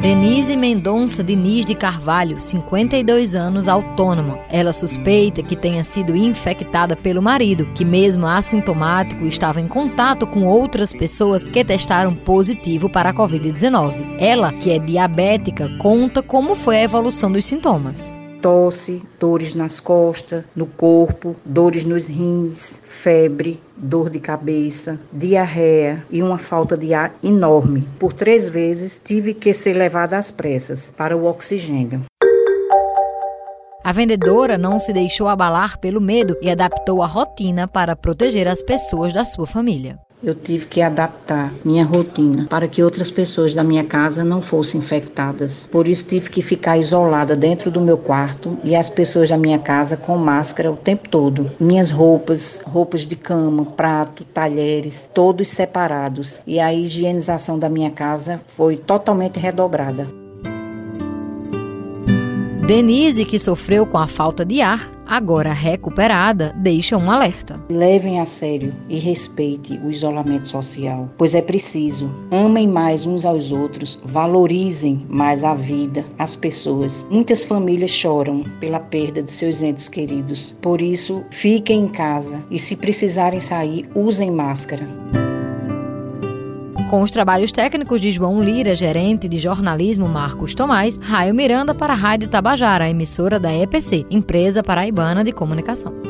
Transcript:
Denise Mendonça Diniz de Carvalho, 52 anos, autônoma. Ela suspeita que tenha sido infectada pelo marido, que, mesmo assintomático, estava em contato com outras pessoas que testaram positivo para a Covid-19. Ela, que é diabética, conta como foi a evolução dos sintomas tosse, dores nas costas, no corpo, dores nos rins, febre, dor de cabeça, diarreia e uma falta de ar enorme. Por três vezes tive que ser levada às pressas para o oxigênio. A vendedora não se deixou abalar pelo medo e adaptou a rotina para proteger as pessoas da sua família eu tive que adaptar minha rotina para que outras pessoas da minha casa não fossem infectadas. Por isso tive que ficar isolada dentro do meu quarto e as pessoas da minha casa com máscara o tempo todo. Minhas roupas, roupas de cama, prato, talheres, todos separados. E a higienização da minha casa foi totalmente redobrada. Denise, que sofreu com a falta de ar, agora recuperada, deixa um alerta. Levem a sério e respeite o isolamento social, pois é preciso. Amem mais uns aos outros, valorizem mais a vida, as pessoas. Muitas famílias choram pela perda de seus entes queridos. Por isso, fiquem em casa e se precisarem sair, usem máscara. Com os trabalhos técnicos de João Lira, gerente de jornalismo Marcos Tomás, Raio Miranda para a Rádio Tabajara, emissora da EPC, Empresa Paraibana de Comunicação.